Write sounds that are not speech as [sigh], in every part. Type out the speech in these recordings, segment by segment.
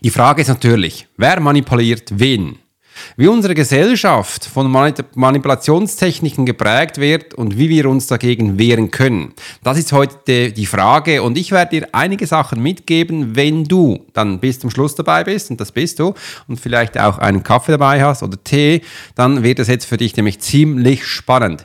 Die Frage ist natürlich, wer manipuliert wen? Wie unsere Gesellschaft von Manipulationstechniken geprägt wird und wie wir uns dagegen wehren können. Das ist heute die Frage und ich werde dir einige Sachen mitgeben, wenn du dann bis zum Schluss dabei bist und das bist du und vielleicht auch einen Kaffee dabei hast oder Tee, dann wird es jetzt für dich nämlich ziemlich spannend.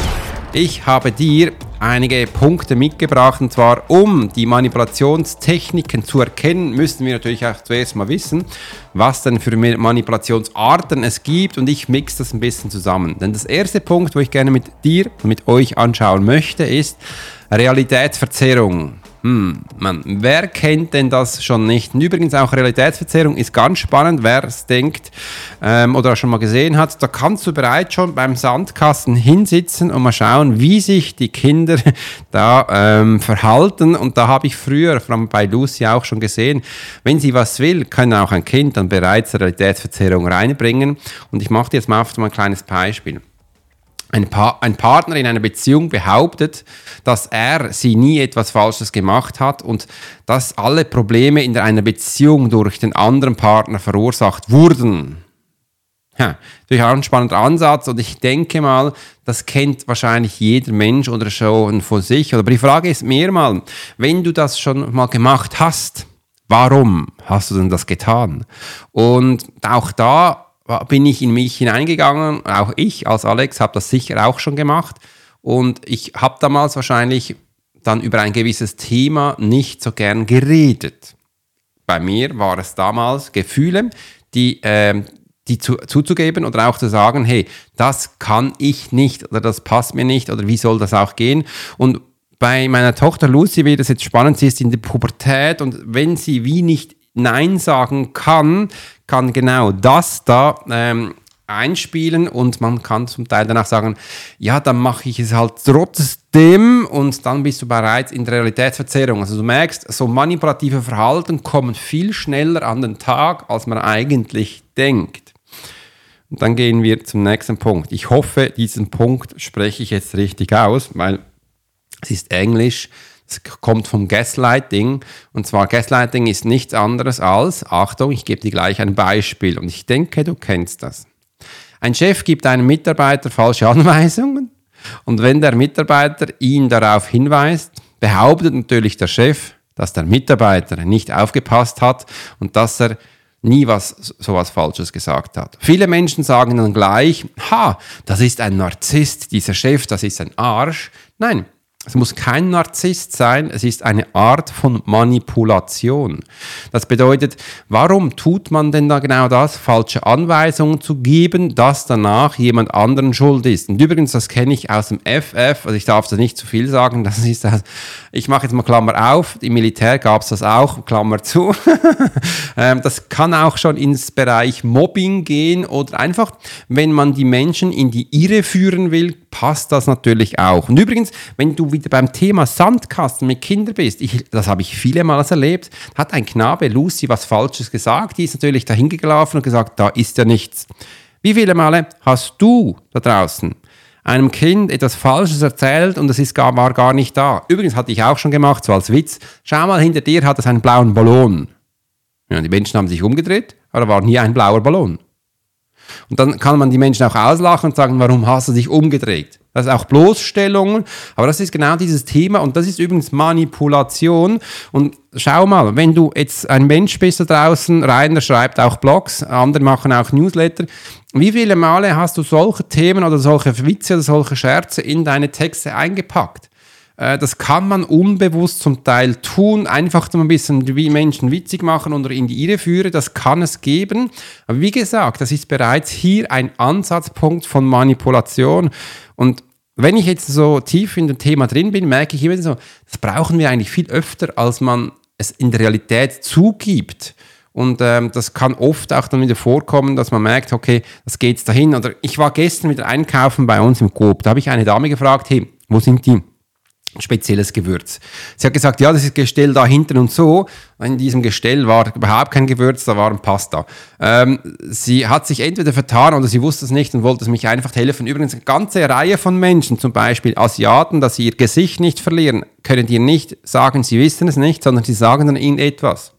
Ich habe dir einige Punkte mitgebracht und zwar um die Manipulationstechniken zu erkennen, müssen wir natürlich auch zuerst mal wissen, was denn für Manipulationsarten es gibt und ich mix das ein bisschen zusammen. Denn das erste Punkt, wo ich gerne mit dir und mit euch anschauen möchte, ist Realitätsverzerrung. Hm, man, wer kennt denn das schon nicht? Und übrigens auch Realitätsverzerrung ist ganz spannend, wer es denkt ähm, oder schon mal gesehen hat. Da kannst du bereits schon beim Sandkasten hinsitzen und mal schauen, wie sich die Kinder [laughs] da ähm, verhalten. Und da habe ich früher bei Lucy auch schon gesehen, wenn sie was will, kann auch ein Kind dann bereits Realitätsverzerrung reinbringen. Und ich mache dir jetzt mal auf ein kleines Beispiel ein, pa ein, Partner in einer Beziehung behauptet, dass er sie nie etwas Falsches gemacht hat und dass alle Probleme in einer Beziehung durch den anderen Partner verursacht wurden. Ja, durch ein spannender Ansatz und ich denke mal, das kennt wahrscheinlich jeder Mensch oder schon von sich. Aber die Frage ist mehr mal, wenn du das schon mal gemacht hast, warum hast du denn das getan? Und auch da bin ich in mich hineingegangen. Auch ich als Alex habe das sicher auch schon gemacht. Und ich habe damals wahrscheinlich dann über ein gewisses Thema nicht so gern geredet. Bei mir war es damals Gefühle, die, äh, die zu, zuzugeben oder auch zu sagen, hey, das kann ich nicht oder das passt mir nicht oder wie soll das auch gehen? Und bei meiner Tochter Lucy wird es jetzt spannend, sie ist in der Pubertät und wenn sie wie nicht Nein sagen kann, kann genau das da ähm, einspielen und man kann zum Teil danach sagen, ja, dann mache ich es halt trotzdem und dann bist du bereits in der Realitätsverzerrung. Also du merkst, so manipulative Verhalten kommen viel schneller an den Tag, als man eigentlich denkt. Und dann gehen wir zum nächsten Punkt. Ich hoffe, diesen Punkt spreche ich jetzt richtig aus, weil es ist Englisch. Kommt vom Gaslighting. Und zwar Gaslighting ist nichts anderes als, Achtung, ich gebe dir gleich ein Beispiel und ich denke, du kennst das. Ein Chef gibt einem Mitarbeiter falsche Anweisungen und wenn der Mitarbeiter ihn darauf hinweist, behauptet natürlich der Chef, dass der Mitarbeiter nicht aufgepasst hat und dass er nie was sowas Falsches gesagt hat. Viele Menschen sagen dann gleich, ha, das ist ein Narzisst, dieser Chef, das ist ein Arsch. Nein, es muss kein Narzisst sein, es ist eine Art von Manipulation. Das bedeutet, warum tut man denn da genau das, falsche Anweisungen zu geben, dass danach jemand anderen schuld ist? Und übrigens, das kenne ich aus dem FF, also ich darf da nicht zu viel sagen, [laughs] das ist das, ich mache jetzt mal Klammer auf, im Militär gab es das auch, Klammer zu. [laughs] Ähm, das kann auch schon ins Bereich Mobbing gehen oder einfach, wenn man die Menschen in die Irre führen will, passt das natürlich auch. Und übrigens, wenn du wieder beim Thema Sandkasten mit Kindern bist, ich, das habe ich viele Mal erlebt, hat ein Knabe Lucy was Falsches gesagt, die ist natürlich dahin gelaufen und gesagt, da ist ja nichts. Wie viele Male hast du da draußen einem Kind etwas Falsches erzählt und es ist gar, war gar nicht da? Übrigens hatte ich auch schon gemacht, so als Witz. Schau mal, hinter dir hat es einen blauen Ballon. Ja, die Menschen haben sich umgedreht, aber da war nie ein blauer Ballon. Und dann kann man die Menschen auch auslachen und sagen, warum hast du dich umgedreht? Das ist auch Bloßstellungen, aber das ist genau dieses Thema und das ist übrigens Manipulation. Und schau mal, wenn du jetzt ein Mensch bist da draußen, Rainer schreibt auch Blogs, andere machen auch Newsletter, wie viele Male hast du solche Themen oder solche Witze oder solche Scherze in deine Texte eingepackt? Äh, das kann man unbewusst zum Teil tun, einfach um ein bisschen wie Menschen witzig machen oder in die Irre führen. Das kann es geben. Aber wie gesagt, das ist bereits hier ein Ansatzpunkt von Manipulation. Und wenn ich jetzt so tief in dem Thema drin bin, merke ich immer so, das brauchen wir eigentlich viel öfter, als man es in der Realität zugibt. Und ähm, das kann oft auch dann wieder vorkommen, dass man merkt, okay, das geht dahin. Oder ich war gestern wieder einkaufen bei uns im Coop. Da habe ich eine Dame gefragt, hey, wo sind die spezielles Gewürz. Sie hat gesagt, ja, das ist Gestell da hinten und so. In diesem Gestell war überhaupt kein Gewürz, da war ein Pasta. Ähm, sie hat sich entweder vertan oder sie wusste es nicht und wollte es mich einfach helfen. Übrigens, eine ganze Reihe von Menschen, zum Beispiel Asiaten, dass sie ihr Gesicht nicht verlieren, können dir nicht sagen, sie wissen es nicht, sondern sie sagen dann ihnen etwas.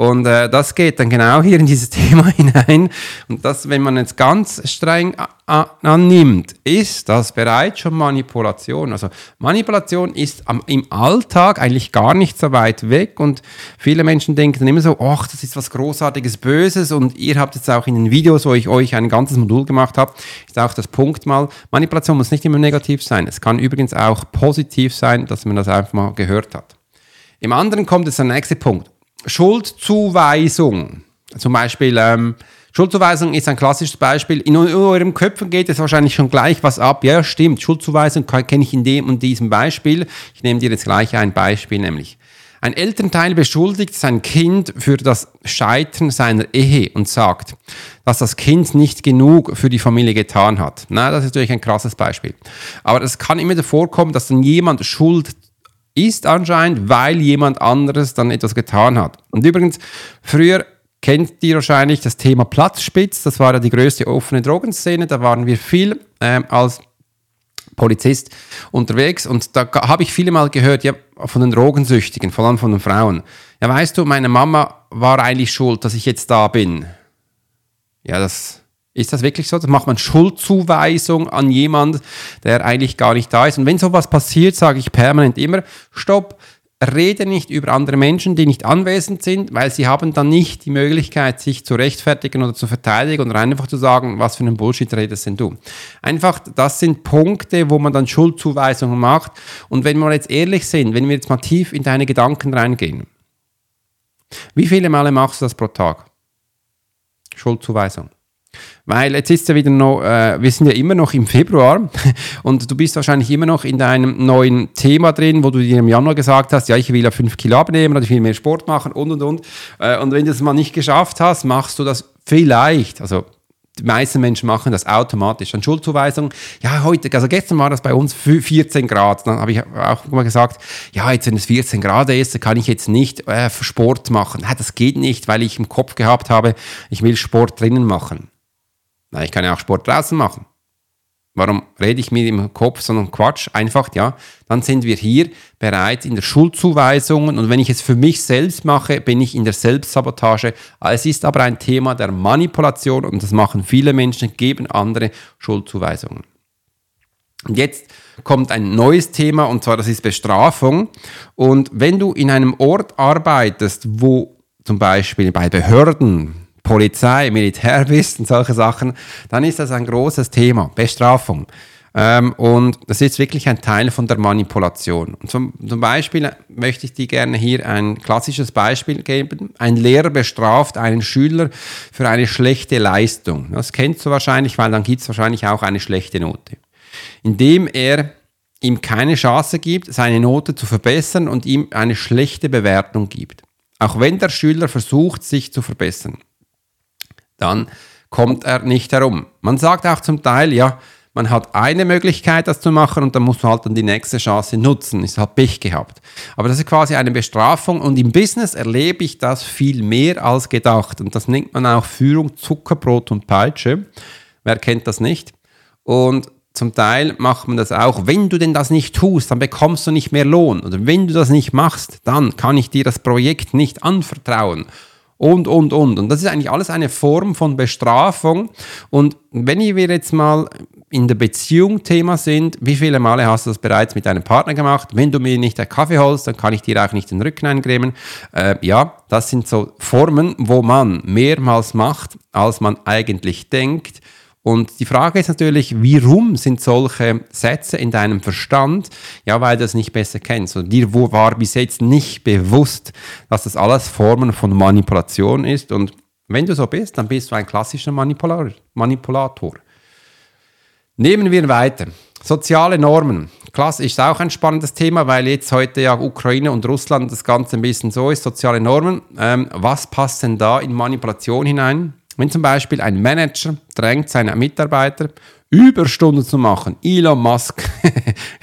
Und äh, das geht dann genau hier in dieses [laughs] Thema hinein. Und das, wenn man jetzt ganz streng annimmt, ist das bereits schon Manipulation. Also Manipulation ist am, im Alltag eigentlich gar nicht so weit weg. Und viele Menschen denken dann immer so, ach, das ist was Großartiges, Böses. Und ihr habt jetzt auch in den Videos, wo ich euch ein ganzes Modul gemacht habe, ist auch das Punkt mal, Manipulation muss nicht immer negativ sein. Es kann übrigens auch positiv sein, dass man das einfach mal gehört hat. Im anderen kommt jetzt der nächste Punkt. Schuldzuweisung. Zum Beispiel, ähm, Schuldzuweisung ist ein klassisches Beispiel. In eurem Köpfen geht es wahrscheinlich schon gleich was ab. Ja, stimmt. Schuldzuweisung kenne ich in dem und diesem Beispiel. Ich nehme dir jetzt gleich ein Beispiel, nämlich. Ein Elternteil beschuldigt sein Kind für das Scheitern seiner Ehe und sagt, dass das Kind nicht genug für die Familie getan hat. Na, das ist natürlich ein krasses Beispiel. Aber es kann immer vorkommen, dass dann jemand Schuld ist anscheinend, weil jemand anderes dann etwas getan hat. Und übrigens, früher kennt ihr wahrscheinlich das Thema Platzspitz, das war ja die größte offene Drogenszene, da waren wir viel ähm, als Polizist unterwegs und da habe ich viele Mal gehört, ja, von den Drogensüchtigen, vor allem von den Frauen. Ja, weißt du, meine Mama war eigentlich schuld, dass ich jetzt da bin. Ja, das ist das wirklich so? Das macht man Schuldzuweisung an jemand, der eigentlich gar nicht da ist. Und wenn sowas passiert, sage ich permanent immer, stopp, rede nicht über andere Menschen, die nicht anwesend sind, weil sie haben dann nicht die Möglichkeit, sich zu rechtfertigen oder zu verteidigen oder einfach zu sagen, was für einen Bullshit redest denn du. Einfach, das sind Punkte, wo man dann Schuldzuweisungen macht. Und wenn wir jetzt ehrlich sind, wenn wir jetzt mal tief in deine Gedanken reingehen, wie viele Male machst du das pro Tag? Schuldzuweisung. Weil jetzt ist ja wieder noch, äh, wir sind ja immer noch im Februar [laughs] und du bist wahrscheinlich immer noch in deinem neuen Thema drin, wo du dir im Januar gesagt hast, ja, ich will ja 5 Kilo abnehmen oder ich will mehr Sport machen und und und. Äh, und wenn du das mal nicht geschafft hast, machst du das vielleicht, also die meisten Menschen machen das automatisch. Dann Schuldzuweisung, ja, heute, also gestern war das bei uns 14 Grad. Dann habe ich auch mal gesagt, ja, jetzt wenn es 14 Grad ist, dann kann ich jetzt nicht äh, Sport machen. Ja, das geht nicht, weil ich im Kopf gehabt habe, ich will Sport drinnen machen. Na, ich kann ja auch Sport draußen machen. Warum rede ich mir im Kopf so einen Quatsch? Einfach, ja, dann sind wir hier bereits in der Schuldzuweisung und wenn ich es für mich selbst mache, bin ich in der Selbstsabotage. Es ist aber ein Thema der Manipulation und das machen viele Menschen, geben andere Schuldzuweisungen. Und jetzt kommt ein neues Thema und zwar das ist Bestrafung. Und wenn du in einem Ort arbeitest, wo zum Beispiel bei Behörden, Polizei, Militär bist und solche Sachen, dann ist das ein großes Thema, Bestrafung. Ähm, und das ist wirklich ein Teil von der Manipulation. Zum, zum Beispiel möchte ich dir gerne hier ein klassisches Beispiel geben. Ein Lehrer bestraft einen Schüler für eine schlechte Leistung. Das kennst du wahrscheinlich, weil dann gibt es wahrscheinlich auch eine schlechte Note. Indem er ihm keine Chance gibt, seine Note zu verbessern und ihm eine schlechte Bewertung gibt. Auch wenn der Schüler versucht, sich zu verbessern dann kommt er nicht herum. Man sagt auch zum Teil, ja, man hat eine Möglichkeit, das zu machen und dann musst du halt dann die nächste Chance nutzen. Ist halt Pech gehabt. Aber das ist quasi eine Bestrafung und im Business erlebe ich das viel mehr als gedacht. Und das nennt man auch Führung Zuckerbrot und Peitsche. Wer kennt das nicht? Und zum Teil macht man das auch, wenn du denn das nicht tust, dann bekommst du nicht mehr Lohn. Oder wenn du das nicht machst, dann kann ich dir das Projekt nicht anvertrauen und, und, und. Und das ist eigentlich alles eine Form von Bestrafung. Und wenn wir jetzt mal in der Beziehung Thema sind, wie viele Male hast du das bereits mit deinem Partner gemacht? Wenn du mir nicht den Kaffee holst, dann kann ich dir auch nicht den Rücken eincremen. Äh, ja, das sind so Formen, wo man mehrmals macht, als man eigentlich denkt. Und die Frage ist natürlich, warum sind solche Sätze in deinem Verstand? Ja, weil du es nicht besser kennst. Und dir war bis jetzt nicht bewusst, dass das alles Formen von Manipulation ist. Und wenn du so bist, dann bist du ein klassischer Manipulator. Nehmen wir weiter. Soziale Normen. Klasse ist auch ein spannendes Thema, weil jetzt heute ja Ukraine und Russland das Ganze ein bisschen so ist. Soziale Normen. Ähm, was passt denn da in Manipulation hinein? Wenn zum Beispiel ein Manager drängt seine Mitarbeiter, Überstunden zu machen, Elon Musk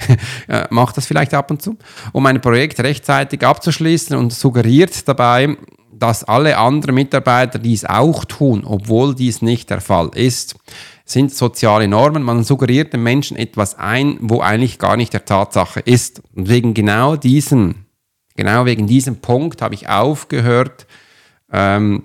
[laughs] macht das vielleicht ab und zu, um ein Projekt rechtzeitig abzuschließen und suggeriert dabei, dass alle anderen Mitarbeiter dies auch tun, obwohl dies nicht der Fall ist sind soziale Normen. Man suggeriert den Menschen etwas ein, wo eigentlich gar nicht der Tatsache ist. Und wegen genau diesem, genau wegen diesem Punkt habe ich aufgehört ähm,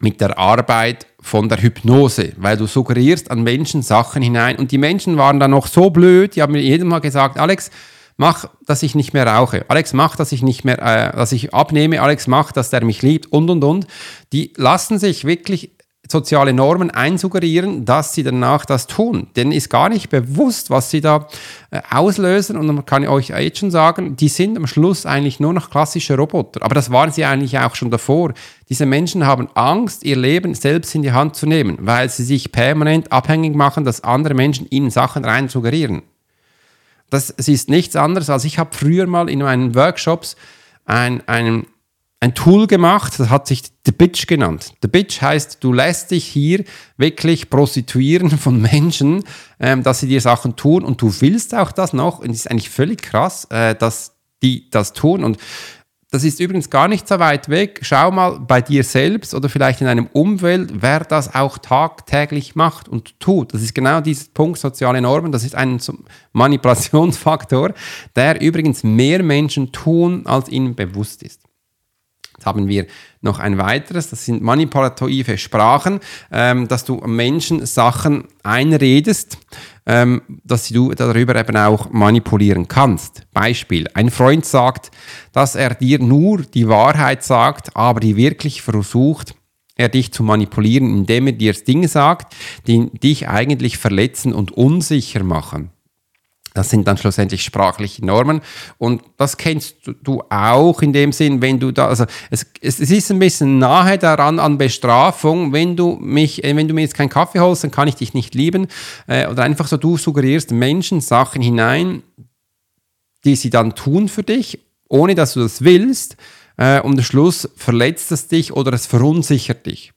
mit der Arbeit von der Hypnose, weil du suggerierst an Menschen Sachen hinein. Und die Menschen waren dann noch so blöd, die haben mir jedem Mal gesagt, Alex, mach, dass ich nicht mehr rauche. Alex, mach, dass ich nicht mehr, äh, dass ich abnehme. Alex, mach, dass der mich liebt und und und. Die lassen sich wirklich soziale Normen einsuggerieren, dass sie danach das tun. Denen ist gar nicht bewusst, was sie da äh, auslösen. Und man kann euch jetzt schon sagen, die sind am Schluss eigentlich nur noch klassische Roboter. Aber das waren sie eigentlich auch schon davor. Diese Menschen haben Angst, ihr Leben selbst in die Hand zu nehmen, weil sie sich permanent abhängig machen, dass andere Menschen ihnen Sachen rein suggerieren. Das ist nichts anderes, als ich habe früher mal in meinen Workshops ein, einen ein Tool gemacht, das hat sich The Bitch genannt. The Bitch heißt, du lässt dich hier wirklich prostituieren von Menschen, ähm, dass sie dir Sachen tun und du willst auch das noch. Und es ist eigentlich völlig krass, äh, dass die das tun. Und das ist übrigens gar nicht so weit weg. Schau mal bei dir selbst oder vielleicht in einem Umfeld, wer das auch tagtäglich macht und tut. Das ist genau dieser Punkt soziale Normen. Das ist ein Manipulationsfaktor, der übrigens mehr Menschen tun, als ihnen bewusst ist. Jetzt haben wir noch ein weiteres, das sind manipulative Sprachen, ähm, dass du Menschen Sachen einredest, ähm, dass du darüber eben auch manipulieren kannst. Beispiel, ein Freund sagt, dass er dir nur die Wahrheit sagt, aber die wirklich versucht, er dich zu manipulieren, indem er dir Dinge sagt, die dich eigentlich verletzen und unsicher machen. Das sind dann schlussendlich sprachliche Normen. Und das kennst du auch in dem Sinn, wenn du da, also es, es, ist ein bisschen nahe daran an Bestrafung, wenn du mich, äh, wenn du mir jetzt keinen Kaffee holst, dann kann ich dich nicht lieben. Äh, oder einfach so, du suggerierst Menschen Sachen hinein, die sie dann tun für dich, ohne dass du das willst. Äh, und am Schluss verletzt es dich oder es verunsichert dich.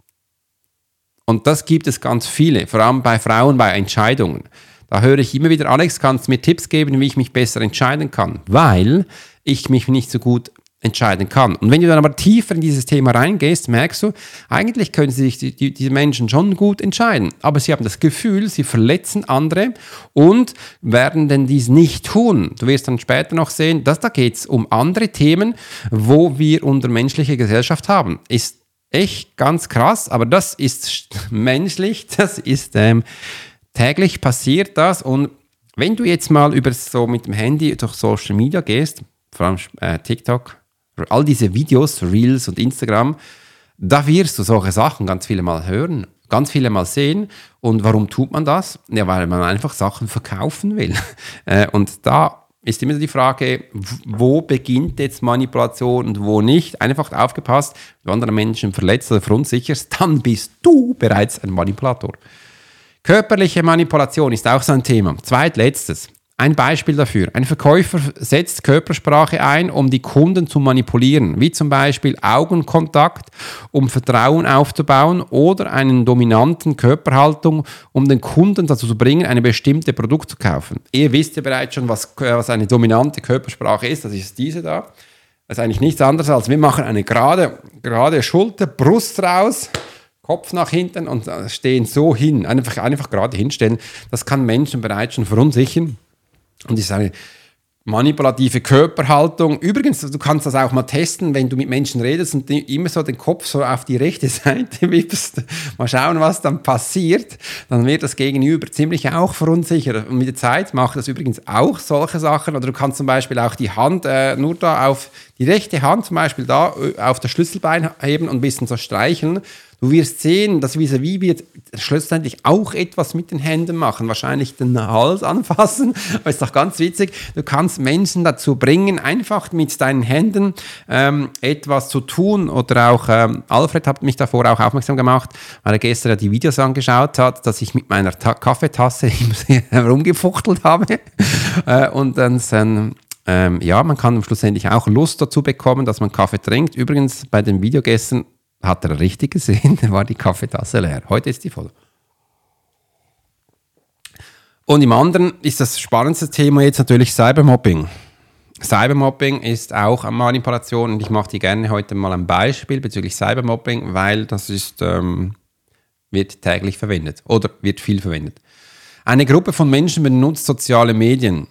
Und das gibt es ganz viele, vor allem bei Frauen bei Entscheidungen. Da höre ich immer wieder, Alex, kannst du mir Tipps geben, wie ich mich besser entscheiden kann? Weil ich mich nicht so gut entscheiden kann. Und wenn du dann aber tiefer in dieses Thema reingehst, merkst du, eigentlich können sich die, die, diese Menschen schon gut entscheiden, aber sie haben das Gefühl, sie verletzen andere und werden denn dies nicht tun. Du wirst dann später noch sehen, dass da geht es um andere Themen, wo wir unter menschliche Gesellschaft haben. Ist echt ganz krass, aber das ist [laughs] menschlich, das ist ähm, täglich passiert das und wenn du jetzt mal über so mit dem Handy durch Social Media gehst, vor allem äh, TikTok, all diese Videos, Reels und Instagram, da wirst du solche Sachen ganz viele Mal hören, ganz viele Mal sehen. Und warum tut man das? Ja, weil man einfach Sachen verkaufen will. [laughs] Äh, und da ist immer die Frage, wo beginnt jetzt Manipulation und wo nicht. Einfach aufgepasst, wenn du andere Menschen verletzt oder verunsicherst, [laughs] dann bist du bereits ein Manipulator. Körperliche Manipulation ist auch so ein Thema. Zweitletztes. Ein Beispiel dafür. Ein Verkäufer setzt Körpersprache ein, um die Kunden zu manipulieren, wie zum Beispiel Augenkontakt, um Vertrauen aufzubauen oder einen dominanten Körperhaltung, um den Kunden dazu zu bringen, eine bestimmte Produkt zu kaufen. Ihr wisst ja bereits schon, was, was eine dominante Körpersprache ist. Das ist diese da. Das ist eigentlich nichts anderes als wir machen eine gerade, gerade Schulter, Brust raus, Kopf nach hinten und stehen so hin, einfach, einfach gerade hinstellen, das kann Menschen bereits schon verunsichern. Und ich sage, manipulative Körperhaltung. Übrigens, du kannst das auch mal testen, wenn du mit Menschen redest und immer so den Kopf so auf die rechte [laughs] Seite wippst. Mal schauen, was dann passiert. Dann wird das Gegenüber ziemlich auch verunsichert. Und mit der Zeit macht das übrigens auch solche Sachen. Oder du kannst zum Beispiel auch die Hand äh, nur da auf die rechte Hand zum Beispiel da äh, auf das Schlüsselbein heben und ein bisschen so streicheln. Du wirst sehen, dass vis-à-vis wird schlussendlich auch etwas mit den Händen machen, wahrscheinlich den Hals anfassen, aber [laughs] ist doch ganz witzig. Du kannst Menschen dazu bringen, einfach mit deinen Händen ähm, etwas zu tun oder auch ähm, Alfred hat mich davor auch aufmerksam gemacht, weil er gestern ja die Videos angeschaut hat, dass ich mit meiner Ta Kaffeetasse [laughs] herumgefuchtelt habe [laughs] äh, und dann ähm, ja, man kann schlussendlich auch Lust dazu bekommen, dass man Kaffee trinkt. Übrigens, bei den Videogästen hat er richtig gesehen, [laughs] war die Kaffeetasse leer. Heute ist die voll. Und im anderen ist das spannendste Thema jetzt natürlich Cybermobbing. Cybermobbing ist auch eine Manipulation und ich mache dir gerne heute mal ein Beispiel bezüglich Cybermobbing, weil das ist, ähm, wird täglich verwendet oder wird viel verwendet. Eine Gruppe von Menschen benutzt soziale Medien,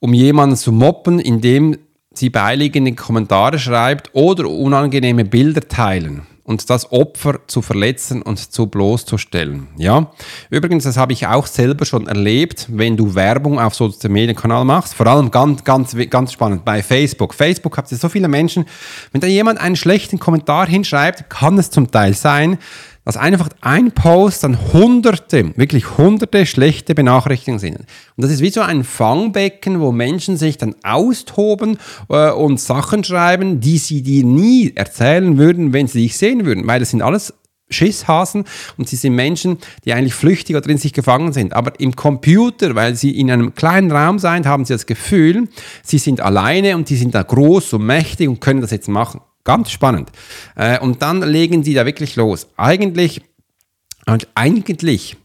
um jemanden zu mobben, indem sie beiliegende Kommentare schreibt oder unangenehme Bilder teilen und das Opfer zu verletzen und zu bloßzustellen. Ja, übrigens, das habe ich auch selber schon erlebt, wenn du Werbung auf Social Media Kanal machst. Vor allem ganz, ganz, ganz spannend bei Facebook. Facebook habt ihr so viele Menschen. Wenn da jemand einen schlechten Kommentar hinschreibt, kann es zum Teil sein, dass einfach ein Post dann hunderte, wirklich hunderte schlechte Benachrichtigungen sind. Und das ist wie so ein Fangbecken, wo Menschen sich dann austoben äh, und Sachen schreiben, die sie dir nie erzählen würden, wenn sie dich sehen würden, weil das sind alles Schisshasen und sie sind Menschen, die eigentlich flüchtig oder in sich gefangen sind. Aber im Computer, weil sie in einem kleinen Raum sind, haben sie das Gefühl, sie sind alleine und die sind da groß und mächtig und können das jetzt machen. Ganz spannend. Äh, und dann legen sie da wirklich los. Eigentlich, und eigentlich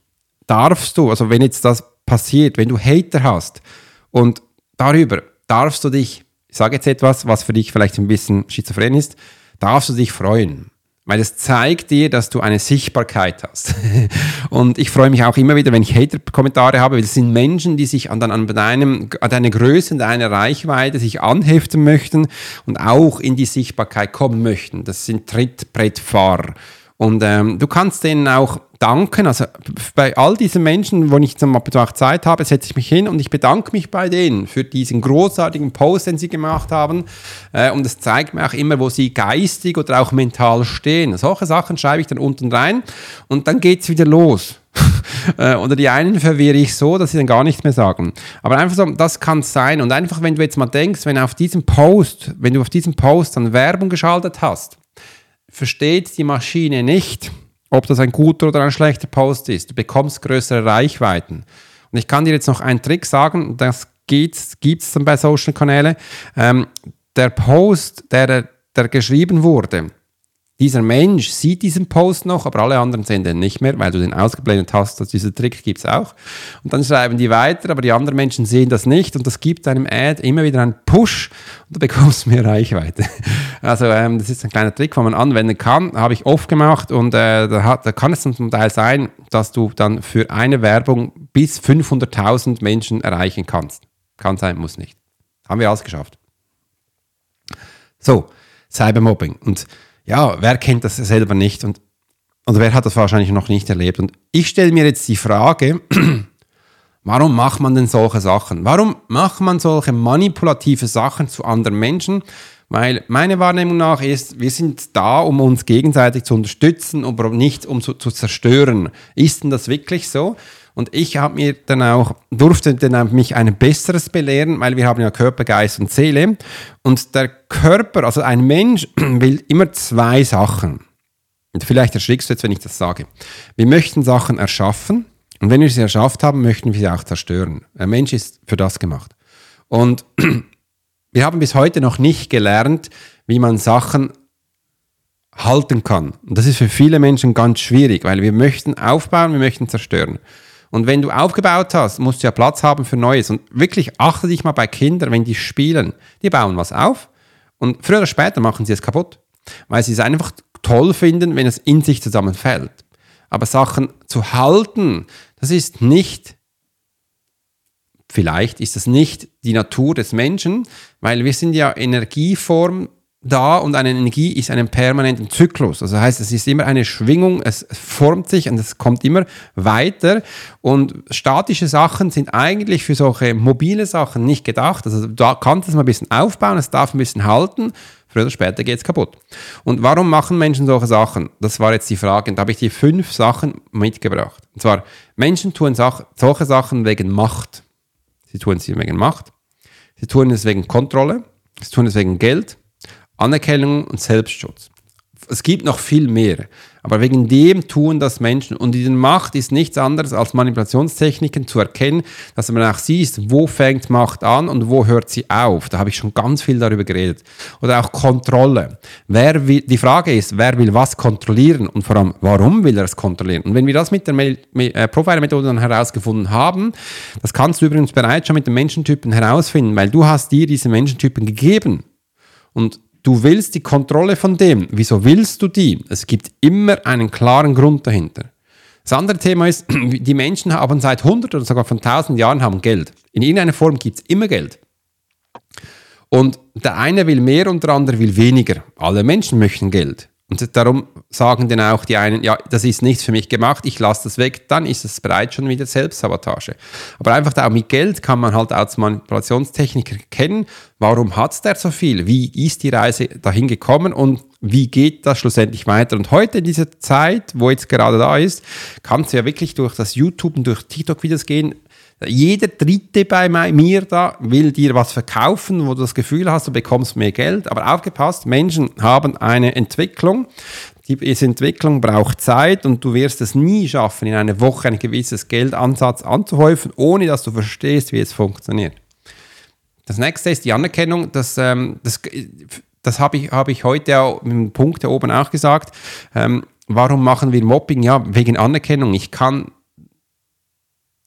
darfst du, also wenn jetzt das passiert, wenn du Hater hast und darüber darfst du dich, ich sage jetzt etwas, was für dich vielleicht ein bisschen schizophren ist, darfst du dich freuen. Weil es zeigt dir, dass du eine Sichtbarkeit hast. [laughs] und ich freue mich auch immer wieder, wenn ich Hater-Kommentare habe, weil es sind Menschen, die sich an, an, deinem, an deine Größe und deine Reichweite sich anheften möchten und auch in die Sichtbarkeit kommen möchten. Das sind Trittbrettfahrer. Und ähm, du kannst denen auch danken. Also bei all diesen Menschen, wo ich zum auch Zeit habe, setze ich mich hin und ich bedanke mich bei denen für diesen großartigen Post, den sie gemacht haben. Äh, und es zeigt mir auch immer, wo sie geistig oder auch mental stehen. Solche Sachen schreibe ich dann unten rein und dann geht es wieder los. [laughs] Äh, oder die einen verwirre ich so, dass sie dann gar nichts mehr sagen. Aber einfach so, das kann sein. Und einfach, wenn du jetzt mal denkst, wenn auf diesem Post, wenn du auf diesem Post dann Werbung geschaltet hast, versteht die Maschine nicht, ob das ein guter oder ein schlechter Post ist. Du bekommst größere Reichweiten. Und ich kann dir jetzt noch einen Trick sagen, das gibt es dann bei Social Kanälen. Ähm, der Post, der, der geschrieben wurde, dieser Mensch sieht diesen Post noch, aber alle anderen sehen den nicht mehr, weil du den ausgeblendet hast. Also dieser Trick gibt es auch. Und dann schreiben die weiter, aber die anderen Menschen sehen das nicht und das gibt deinem Ad immer wieder einen Push und du bekommst mehr Reichweite. [laughs] Also ähm, das ist ein kleiner Trick, den man anwenden kann. Habe ich oft gemacht und äh, da, hat, da kann es zum Teil sein, dass du dann für eine Werbung bis 500.000 Menschen erreichen kannst. Kann sein, muss nicht. Haben wir alles geschafft. So, Cybermobbing. Und ja, wer kennt das selber nicht und, und wer hat das wahrscheinlich noch nicht erlebt? Und ich stelle mir jetzt die Frage, [clears throat] warum macht man denn solche Sachen? Warum macht man solche manipulative Sachen zu anderen Menschen? Weil meine Wahrnehmung nach ist, wir sind da, um uns gegenseitig zu unterstützen, aber nicht um zu, zu zerstören. Ist denn das wirklich so? Und ich habe mir dann auch, durfte dann mich ein besseres belehren, weil wir haben ja Körper, Geist und Seele. Und der Körper, also ein Mensch, [clears throat] will immer zwei Sachen. Und vielleicht erschrickst du jetzt, wenn ich das sage. Wir möchten Sachen erschaffen und wenn wir sie erschafft haben, möchten wir sie auch zerstören. Ein Mensch ist für das gemacht. Und [clears throat] wir haben bis heute noch nicht gelernt, wie man Sachen halten kann. Und das ist für viele Menschen ganz schwierig, weil wir möchten aufbauen, wir möchten zerstören. Und wenn du aufgebaut hast, musst du ja Platz haben für Neues. Und wirklich achte dich mal bei Kindern, wenn die spielen, die bauen was auf und früher oder später machen sie es kaputt, weil sie es einfach toll finden, wenn es in sich zusammenfällt. Aber Sachen zu halten, das ist nicht, vielleicht ist das nicht die Natur des Menschen, weil wir sind ja Energieform da und eine Energie ist einen permanenten Zyklus. Also heißt, es ist immer eine Schwingung, es formt sich und es kommt immer weiter. Und statische Sachen sind eigentlich für solche mobile Sachen nicht gedacht. Also da kannst du es mal ein bisschen aufbauen, es darf ein bisschen halten. Früher oder später geht es kaputt. Und warum machen Menschen solche Sachen? Das war jetzt die Frage. Und da habe ich die fünf Sachen mitgebracht. Und zwar, Menschen tun solche Sachen wegen Macht. Sie tun es wegen Macht. Sie tun es wegen Kontrolle. Sie tun es wegen Geld. Anerkennung und Selbstschutz. Es gibt noch viel mehr, aber wegen dem tun das Menschen. Und diese Macht ist nichts anderes als Manipulationstechniken zu erkennen, dass man auch sieht, wo fängt Macht an und wo hört sie auf. Da habe ich schon ganz viel darüber geredet. Oder auch Kontrolle. Wer will, die Frage ist, wer will was kontrollieren und vor allem, warum will er es kontrollieren? Und wenn wir das mit der äh, Profiler-Methode dann herausgefunden haben, das kannst du übrigens bereits schon mit den Menschentypen herausfinden, weil du hast dir diese Menschentypen gegeben. Und Du willst die Kontrolle von dem. Wieso willst du die? Es gibt immer einen klaren Grund dahinter. Das andere Thema ist, [clears throat] die Menschen haben seit 100 oder sogar von 1000 Jahren haben Geld. In irgendeiner Form gibt es immer Geld. Und der eine will mehr und der andere will weniger. Alle Menschen möchten Geld. Und darum sagen dann auch die einen, ja, das ist nichts für mich gemacht, ich lasse das weg, dann ist es bereits schon wieder Selbstsabotage. Aber einfach da auch mit Geld kann man halt als Manipulationstechniker kennen, warum hat der so viel, wie ist die Reise dahin gekommen und wie geht das schlussendlich weiter. Und heute in dieser Zeit, wo jetzt gerade da ist, kannst du ja wirklich durch das YouTube und durch TikTok-Videos gehen, jeder Dritte bei mir da will dir was verkaufen, wo du das Gefühl hast, du bekommst mehr Geld. Aber aufgepasst, Menschen haben eine Entwicklung. Diese Entwicklung braucht Zeit und du wirst es nie schaffen, in einer Woche ein gewisses Geldansatz anzuhäufen, ohne dass du verstehst, wie es funktioniert. Das nächste ist die Anerkennung. Das, ähm, das, das habe ich, hab ich heute auch im Punkt da oben auch gesagt. Ähm, warum machen wir Mobbing? Ja, wegen Anerkennung. Ich kann,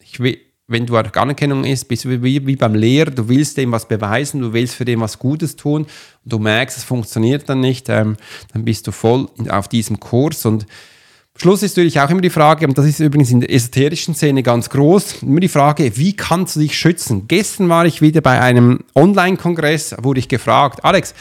ich will, wenn du Anerkennung ist, bist du wie, wie beim Lehrer, du willst dem was beweisen, du willst für dem was Gutes tun und du merkst, es funktioniert dann nicht, ähm, dann bist du voll auf diesem Kurs und Schluss ist natürlich auch immer die Frage, und das ist übrigens in der esoterischen Szene ganz groß, immer die Frage, wie kannst du dich schützen? Gestern war ich wieder bei einem Online-Kongress, wurde ich gefragt, Alex,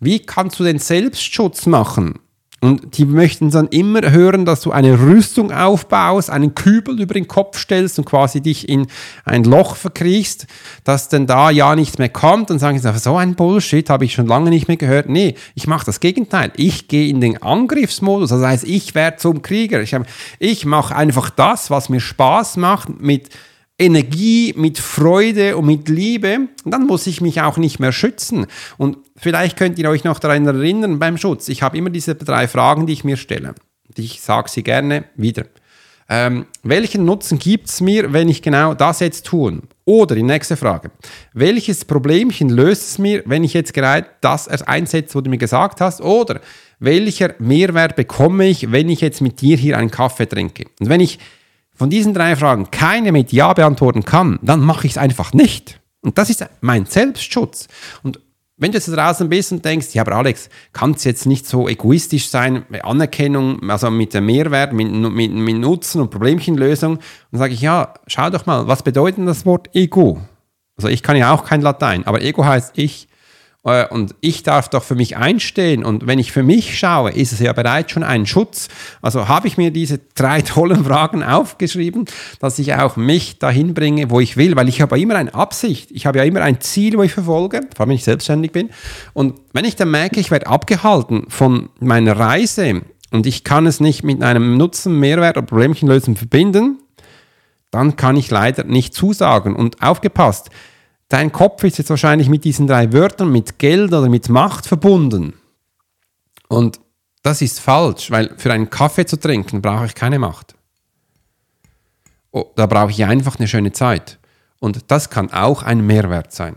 wie kannst du den Selbstschutz machen? Und die möchten dann immer hören, dass du eine Rüstung aufbaust, einen Kübel über den Kopf stellst und quasi dich in ein Loch verkriechst, dass denn da ja nichts mehr kommt. Dann sagen sie, so ein Bullshit habe ich schon lange nicht mehr gehört. Nee, ich mache das Gegenteil. Ich gehe in den Angriffsmodus. Das heißt, ich werde zum Krieger. Ich, ich mache einfach das, was mir Spaß macht mit Energie, mit Freude und mit Liebe, dann muss ich mich auch nicht mehr schützen. Und vielleicht könnt ihr euch noch daran erinnern beim Schutz. Ich habe immer diese drei Fragen, die ich mir stelle. Ich sage sie gerne wieder. Ähm, welchen Nutzen gibt es mir, wenn ich genau das jetzt tue? Oder die nächste Frage. Welches Problemchen löst es mir, wenn ich jetzt gerade das einsetze, was du mir gesagt hast? Oder welcher Mehrwert bekomme ich, wenn ich jetzt mit dir hier einen Kaffee trinke? Und wenn ich von diesen drei Fragen keine mit Ja beantworten kann, dann mache ich es einfach nicht. Und das ist mein Selbstschutz. Und wenn du jetzt draußen bist und denkst, ja, aber Alex, kann es jetzt nicht so egoistisch sein, Anerkennung, also mit dem Mehrwert, mit, mit, mit Nutzen und Problemchenlösung, dann sage ich, ja, schau doch mal, was bedeutet das Wort Ego? Also ich kann ja auch kein Latein, aber Ego heißt ich. Äh, und ich darf doch für mich einstehen. Und wenn ich für mich schaue, ist es ja bereits schon ein Schutz. Also habe ich mir diese drei [laughs] tollen Fragen aufgeschrieben, dass ich auch mich dahin bringe, wo ich will, weil ich habe ja immer eine Absicht. Ich habe ja immer ein Ziel, wo ich verfolge, vor allem wenn ich selbstständig bin. Und wenn ich dann merke, ich werde abgehalten von meiner Reise und ich kann es nicht mit einem Nutzen, Mehrwert oder Problemchenlösung verbinden, dann kann ich leider nicht zusagen. Und aufgepasst, Dein Kopf ist jetzt wahrscheinlich mit diesen drei Wörtern, mit Geld oder mit Macht verbunden. Und das ist falsch, weil für einen Kaffee zu trinken brauche ich keine Macht. Oh, da brauche ich einfach eine schöne Zeit. Und das kann auch ein Mehrwert sein,